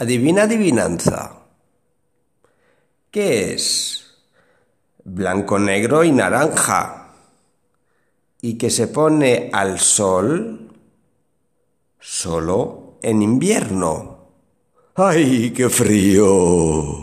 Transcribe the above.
Adivina adivinanza. ¿Qué es? Blanco, negro y naranja. ¿Y que se pone al sol? Solo en invierno. ¡Ay, qué frío!